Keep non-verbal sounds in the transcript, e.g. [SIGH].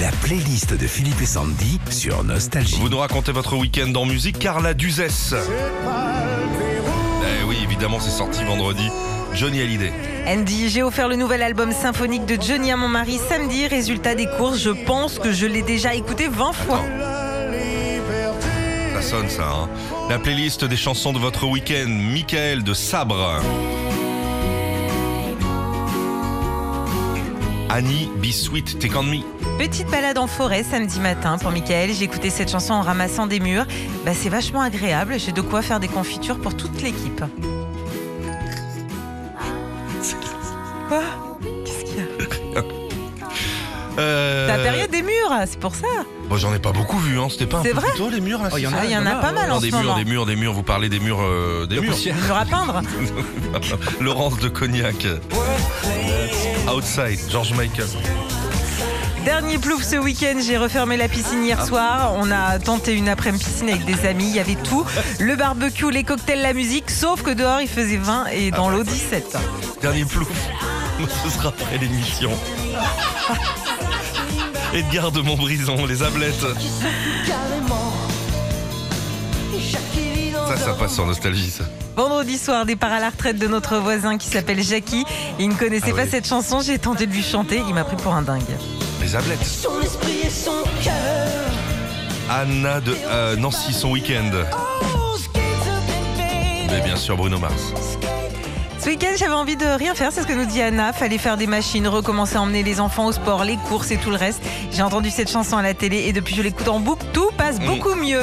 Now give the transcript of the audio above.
La playlist de Philippe et Sandy sur Nostalgie. Vous nous racontez votre week-end en musique, Carla Duzès. Eh oui, évidemment, c'est sorti vendredi. Johnny Hallyday. Andy, j'ai offert le nouvel album symphonique de Johnny à mon mari samedi. Résultat des courses, je pense que je l'ai déjà écouté 20 fois. Attends. Ça sonne ça, hein. La playlist des chansons de votre week-end, Michael de Sabre. Annie, Be Sweet, Take On Me. Petite balade en forêt samedi matin pour Michael. J'ai écouté cette chanson en ramassant des murs. Bah, c'est vachement agréable. J'ai de quoi faire des confitures pour toute l'équipe. Quoi? Qu'est-ce qu'il y a? Euh, La période des murs, c'est pour ça. Bon, j'en ai pas beaucoup vu, hein. C'était pas un C'est peu vrai? plus tôt, les murs là Oh, il y en Ah, il y en a pas mal en des ce murs, moment. des murs, des murs. Vous parlez des murs, euh, des murs. Des murs à peindre. [LAUGHS] Laurence de Cognac. Outside, George Michael. Dernier plouf ce week-end, j'ai refermé la piscine hier soir. On a tenté une après-midi piscine avec des amis. Il y avait tout le barbecue, les cocktails, la musique. Sauf que dehors, il faisait 20 et dans l'eau 17. Dernier plouf. [LAUGHS] Ce sera après l'émission. [LAUGHS] Edgar de Montbrison, les ablettes. Ça, passe sur Nostalgie, ça. Vendredi soir, départ à la retraite de notre voisin qui s'appelle Jackie. Il ne connaissait Ah pas oui. cette chanson. J'ai tenté de lui chanter. Il m'a pris pour un dingue. Les ablettes. Son esprit et son cœur. Anna de euh, Nancy, son week-end. Oh, skate up, baby. Mais bien sûr, Bruno Mars. Ce week-end, j'avais envie de rien faire, c'est ce que nous dit Anna. Fallait faire des machines, recommencer à emmener les enfants au sport, les courses et tout le reste. J'ai entendu cette chanson à la télé et depuis je l'écoute en boucle, tout passe Mm. beaucoup mieux.